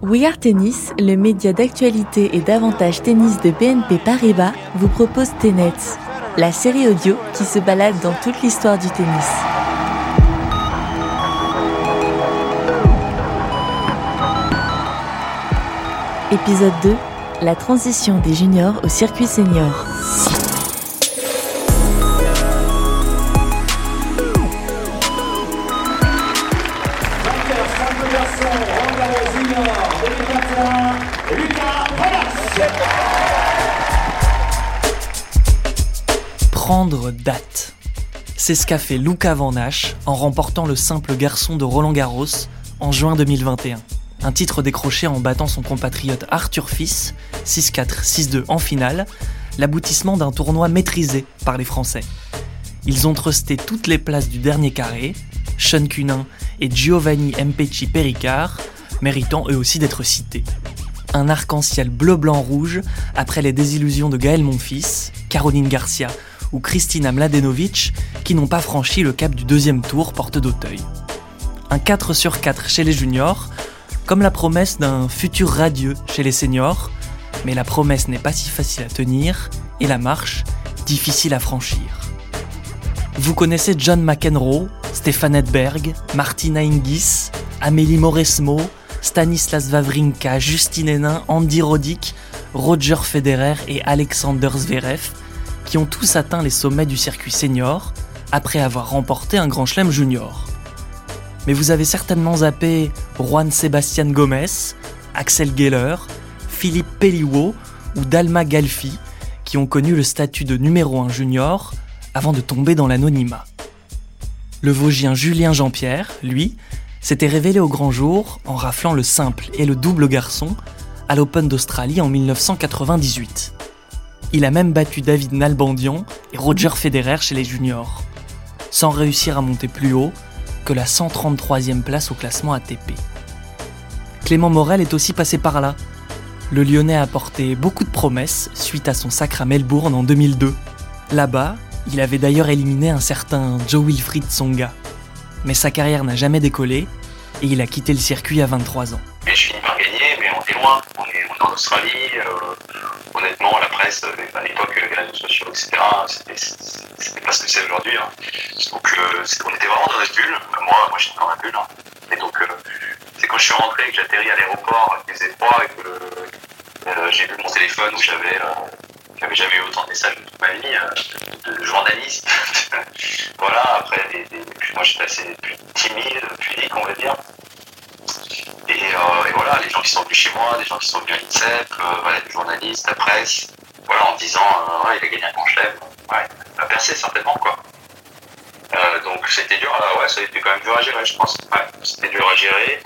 We Are Tennis, le média d'actualité et d'avantage tennis de BNP Paribas, vous propose Tennet, la série audio qui se balade dans toute l'histoire du tennis. Épisode 2 La transition des juniors au circuit senior. C'est ce qu'a fait Luca Van Nash en remportant le simple garçon de Roland Garros en juin 2021. Un titre décroché en battant son compatriote Arthur Fils 6-4, 6-2 en finale, l'aboutissement d'un tournoi maîtrisé par les Français. Ils ont trusté toutes les places du dernier carré, Sean Cunin et Giovanni Mpecci Pericard, méritant eux aussi d'être cités. Un arc-en-ciel bleu-blanc-rouge après les désillusions de Gaël Monfils, Caroline Garcia ou Kristina Mladenovic qui n'ont pas franchi le cap du deuxième tour porte d'Auteuil. Un 4 sur 4 chez les juniors, comme la promesse d'un futur radieux chez les seniors, mais la promesse n'est pas si facile à tenir et la marche difficile à franchir. Vous connaissez John McEnroe, Stéphane Edberg, Martina Hingis, Amélie Mauresmo, Stanislas Wawrinka, Justine Hénin, Andy Roddick, Roger Federer et Alexander Zverev, qui ont tous atteint les sommets du circuit senior après avoir remporté un grand chelem junior. Mais vous avez certainement zappé Juan Sebastian Gomez, Axel Geller, Philippe Pelliot ou Dalma Galfi, qui ont connu le statut de numéro 1 junior avant de tomber dans l'anonymat. Le Vosgien Julien Jean-Pierre, lui, s'était révélé au grand jour en raflant le simple et le double garçon à l'Open d'Australie en 1998. Il a même battu David Nalbandian et Roger Federer chez les juniors, sans réussir à monter plus haut que la 133e place au classement ATP. Clément Morel est aussi passé par là. Le Lyonnais a apporté beaucoup de promesses suite à son sacre à Melbourne en 2002. Là-bas, il avait d'ailleurs éliminé un certain Joe Wilfried Tsonga. Mais sa carrière n'a jamais décollé et il a quitté le circuit à 23 ans. Je finis par gagner, mais on est loin. On est en Australie. euh, honnêtement, la presse, euh, à l'époque, les réseaux sociaux, etc., c'était- pas ce que c'est aujourd'hui. hein. Donc, euh, on était vraiment dans notre bulle. Moi, moi j'étais dans ma bulle. hein. Et donc, euh, c'est quand je suis rentré que j'atterris à l'aéroport, qu'il faisait froid et que euh, j'ai vu mon téléphone où j'avais euh, j'avais jamais eu autant de messages de toute ma vie, euh, de journalistes. voilà, après, des, moi j'étais assez timide, pudique, on va dire. Et, euh, et voilà, les gens qui sont venus chez moi, des gens qui sont venus à l'INSEP, euh, voilà, des journalistes, la presse, voilà, en disant, euh, ouais, il a gagné un grand chelem. Ouais, il a percé certainement, quoi. Donc c'était dur, ouais, ça a été quand même dur à gérer, je pense. C'était dur à gérer.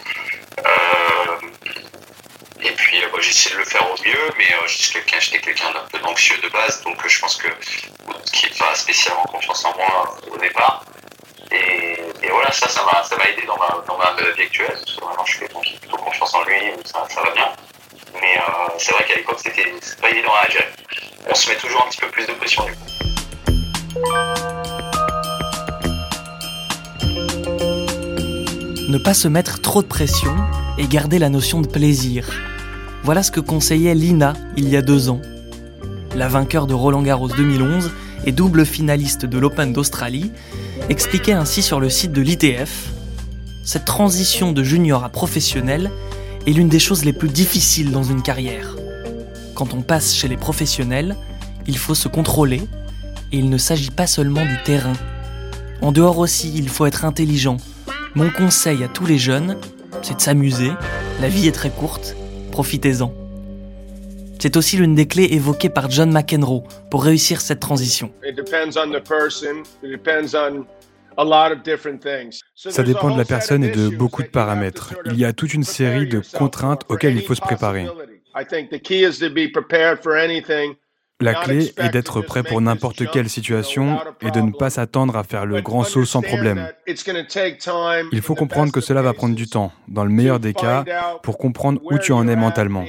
Et puis bah, j'ai essayé de le faire au mieux, mais j'étais quelqu'un, d'un peu anxieux de base, donc je pense que qui n'est pas spécialement confiance en moi au départ. Et voilà, ça, ça m'a, ça m'a aidé dans ma, dans ma vie actuelle, parce que maintenant je a plutôt confiance en lui, ça, ça va bien. Mais euh, c'est vrai qu'à l'époque, c'était, c'était pas évident à gérer. On se met toujours un petit peu plus de pression du coup. Ne pas se mettre trop de pression et garder la notion de plaisir. Voilà ce que conseillait Lina il y a deux ans. La vainqueur de Roland Garros 2011 et double finaliste de l'Open d'Australie expliquait ainsi sur le site de l'ITF Cette transition de junior à professionnel est l'une des choses les plus difficiles dans une carrière. Quand on passe chez les professionnels, il faut se contrôler et il ne s'agit pas seulement du terrain. En dehors aussi, il faut être intelligent, mon conseil à tous les jeunes, c'est de s'amuser. La vie est très courte, profitez-en. C'est aussi l'une des clés évoquées par John McEnroe pour réussir cette transition. It depends on the person. It depends on a lot of different things. So Ça dépend de la personne of et de beaucoup de paramètres. Il y a toute une série prepare de contraintes auxquelles il faut se préparer. possibility. I think the key is to be prepared for anything. La not clé expect est to d'être prêt pour n'importe jump, quelle situation et de ne pas s'attendre à faire le grand saut sans problème. Il faut in the comprendre que best of cela va prendre du cases, temps, dans le meilleur to des cas, pour comprendre où where tu en es mentalement.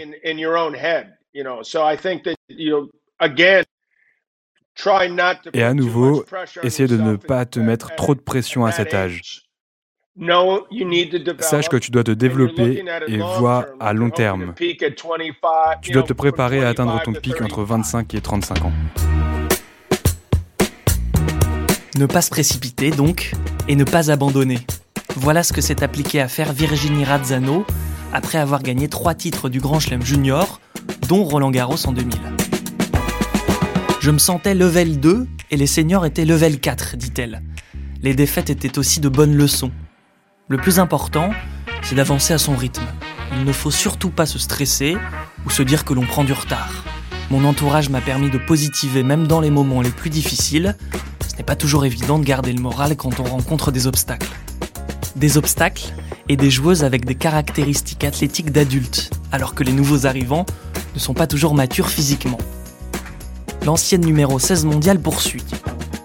In, in your own head, you know. So I think that you know, again, try not to Et à nouveau, essaie de ne pas te mettre trop de pression à cet âge. Sache que tu dois te développer et vois à long terme. Tu dois te préparer à atteindre ton pic entre 25 et 35 ans. Ne pas se précipiter donc, et ne pas abandonner. Voilà ce que s'est appliqué à faire Virginie Razzano après avoir gagné trois titres du Grand Chelem Junior, dont Roland Garros en 2000. Je me sentais level 2 et les seniors étaient level 4, dit-elle. Les défaites étaient aussi de bonnes leçons. Le plus important, c'est d'avancer à son rythme. Il ne faut surtout pas se stresser ou se dire que l'on prend du retard. Mon entourage m'a permis de positiver même dans les moments les plus difficiles. Ce n'est pas toujours évident de garder le moral quand on rencontre des obstacles. Des obstacles et des joueuses avec des caractéristiques athlétiques d'adultes, alors que les nouveaux arrivants ne sont pas toujours matures physiquement. L'ancienne numéro 16 mondiale poursuit.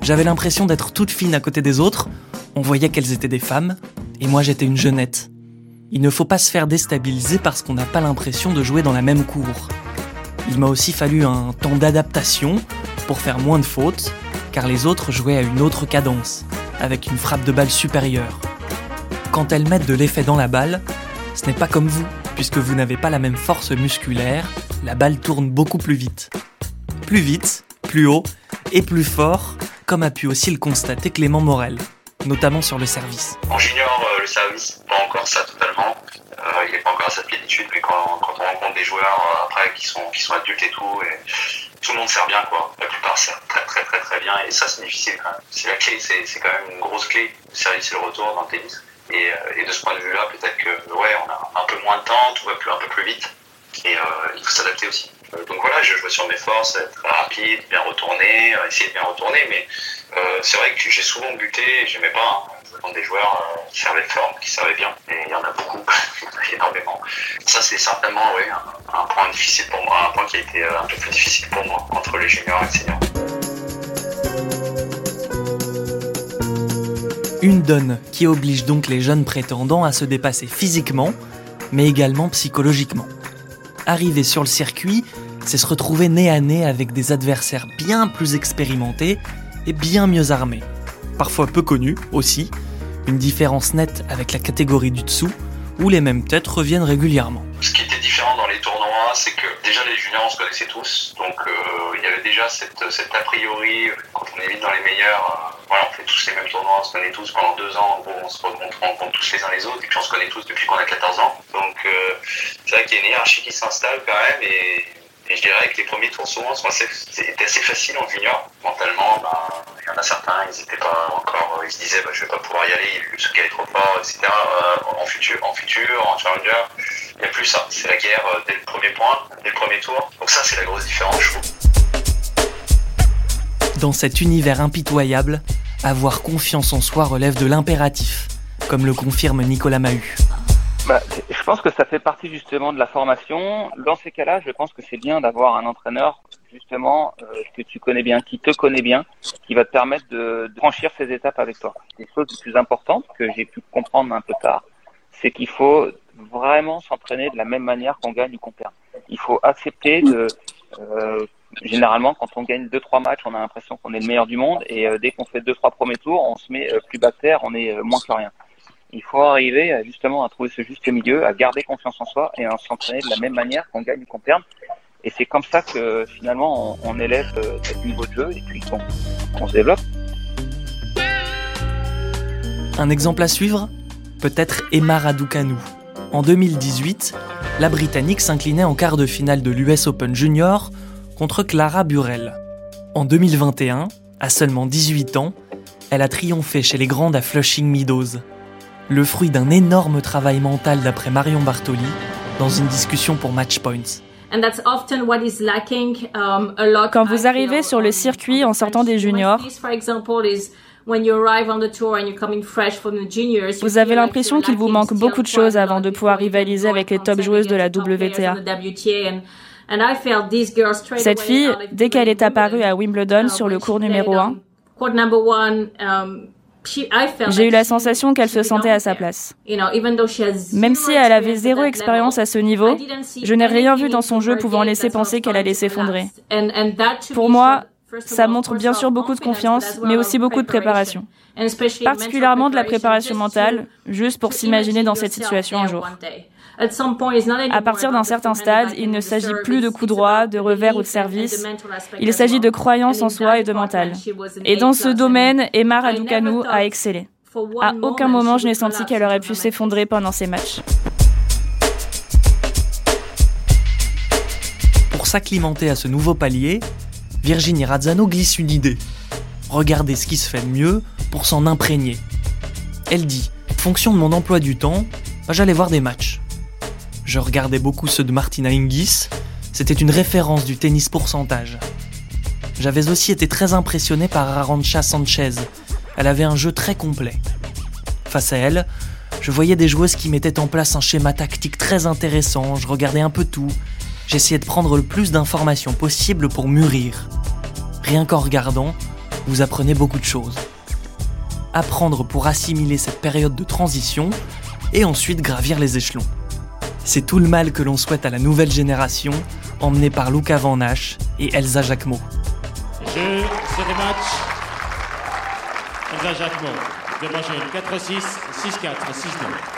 J'avais l'impression d'être toute fine à côté des autres, on voyait qu'elles étaient des femmes, et moi j'étais une jeunette. Il ne faut pas se faire déstabiliser parce qu'on n'a pas l'impression de jouer dans la même cour. Il m'a aussi fallu un temps d'adaptation pour faire moins de fautes, car les autres jouaient à une autre cadence, avec une frappe de balle supérieure. Quand elles mettent de l'effet dans la balle, ce n'est pas comme vous, puisque vous n'avez pas la même force musculaire, la balle tourne beaucoup plus vite. Plus vite, plus haut et plus fort, comme a pu aussi le constater Clément Morel notamment sur le service. En junior, euh, le service, pas encore ça totalement. Euh, il n'est pas encore à sa plénitude, mais quand, quand, on rencontre des joueurs euh, après qui sont, qui sont adultes et tout, tout le monde sert bien, quoi. La plupart servent très très très très bien, et ça c'est difficile quand même. C'est la clé, c'est quand même une grosse clé, le service et le retour dans le tennis. Et, et de ce point de vue-là, peut-être que ouais, on a un peu moins de temps, tout va plus, un peu plus vite, et il faut s'adapter aussi. donc voilà, je joue sur mes forces, être rapide, bien retourner, essayer de bien retourner, mais euh, c'est vrai que j'ai souvent buté j'aimais pas. Hein, des joueurs euh, qui servaient fort, qui servaient bien. Et il y en a beaucoup, énormément. Ça, c'est certainement oui, un, point difficile pour moi, un point qui a été euh, un peu plus difficile pour moi entre les juniors et les seniors. Une donne qui oblige donc les jeunes prétendants à se dépasser physiquement, mais également psychologiquement. Arriver sur le circuit, c'est se retrouver nez à nez avec des adversaires bien plus expérimentés bien mieux armés. Parfois peu connus aussi, une différence nette avec la catégorie du dessous, où les mêmes têtes reviennent régulièrement. Ce qui était différent dans les tournois, c'est que déjà les juniors on se connaissait tous, donc euh, il y avait déjà cette, a priori, quand on est vite dans les meilleurs, euh, voilà, on fait tous les mêmes tournois, on se connaît tous pendant deux ans, on se rencontre, tous les uns les autres, et puis on se connaît tous depuis qu'on a 14 ans. Euh, c'est vrai qu'il y a une hiérarchie qui s'installe quand même, et je dirais que les premiers tours souvent sont assez, c'était assez facile en junior. Mentalement, ben, il y en a certains, ils étaient pas encore, ils se disaient, ben, je vais pas pouvoir y aller, ce gars est trop fort, etc. Euh, en futur, en futur, en challenger, il n'y a plus ça. C'est la guerre euh, dès le premier point, dès le premier tour. Donc ça, c'est la grosse différence, je trouve. Dans cet univers impitoyable, avoir confiance en soi relève de l'impératif, comme le confirme Nicolas Mahut. Bah, je pense que ça fait partie justement de la formation. Dans ces cas-là, je pense que c'est bien d'avoir un entraîneur justement euh, que tu connais bien, qui te connaît bien, qui va te permettre de, franchir ces étapes avec toi. Des choses les plus importantes que j'ai pu comprendre un peu tard, c'est qu'il faut vraiment s'entraîner de la même manière qu'on gagne ou qu'on perd. Il faut accepter de euh, généralement, quand on gagne deux trois matchs, on a l'impression qu'on est le meilleur du monde, et euh, dès qu'on fait deux trois premiers tours, on se met plus bas terre, on est moins que rien il faut arriver à, justement à trouver ce juste milieu, à garder confiance en soi et à s'entraîner de la même manière qu'on gagne ou qu'on perde. Et c'est comme ça que finalement on, élève euh, niveau de jeu et puis qu'on se développe. Un exemple à suivre Peut-être Emma Raducanu. En 2018, la Britannique s'inclinait en quart de finale de l'US Open Junior contre Clara Burel. En 2021, à seulement 18 ans, elle a triomphé chez les grandes à Flushing Meadows le fruit d'un énorme travail mental d'après Marion Bartoli dans une discussion pour Matchpoints. Um, Quand vous arrivez sur le circuit en sortant des juniors, vous avez l'impression qu'il vous manque beaucoup de choses avant de pouvoir rivaliser avec les top joueuses de la WTA. Cette fille, dès qu'elle est apparue à Wimbledon sur le cours numéro 1, j'ai eu la sensation qu'elle se sentait à sa place. Même si elle avait zéro expérience à ce niveau, je n'ai rien vu dans son jeu pouvant laisser penser qu'elle allait s'effondrer. Pour moi, Ça montre bien sûr beaucoup de confiance, mais aussi beaucoup de préparation. Particulièrement de la préparation mentale, juste pour s'imaginer dans cette situation un jour. À partir d'un certain stade, il ne s'agit plus de coups droits, de revers ou de service. Il s'agit de croyance en soi et de mental. Et dans ce domaine, Emma Raducanu a excellé. À aucun moment je n'ai senti qu'elle aurait pu s'effondrer pendant ces matchs. Pour s'acclimater à ce nouveau palier, Virginie Razzano glisse une idée. Regarder ce qui se fait de mieux pour s'en imprégner. Elle dit, fonction de mon emploi du temps, bah, j'allais voir des matchs. Je regardais beaucoup ceux de Martina Hingis, c'était une référence du tennis pourcentage. J'avais aussi été très impressionné par Arancha Sanchez, elle avait un jeu très complet. Face à elle, je voyais des joueuses qui mettaient en place un schéma tactique très intéressant, je regardais un peu tout, j'essayais de prendre le plus d'informations possible pour mûrir. Rien qu'en regardant, vous apprenez beaucoup de choses. Apprendre pour assimiler cette période de transition et ensuite gravir les échelons. C'est tout le mal que l'on souhaite à la nouvelle génération, emmenée par Luca Van Nash et Elsa Jacquemot. Jeu, Elsa Jacquemot, de 4-6, 6-4, 6-9.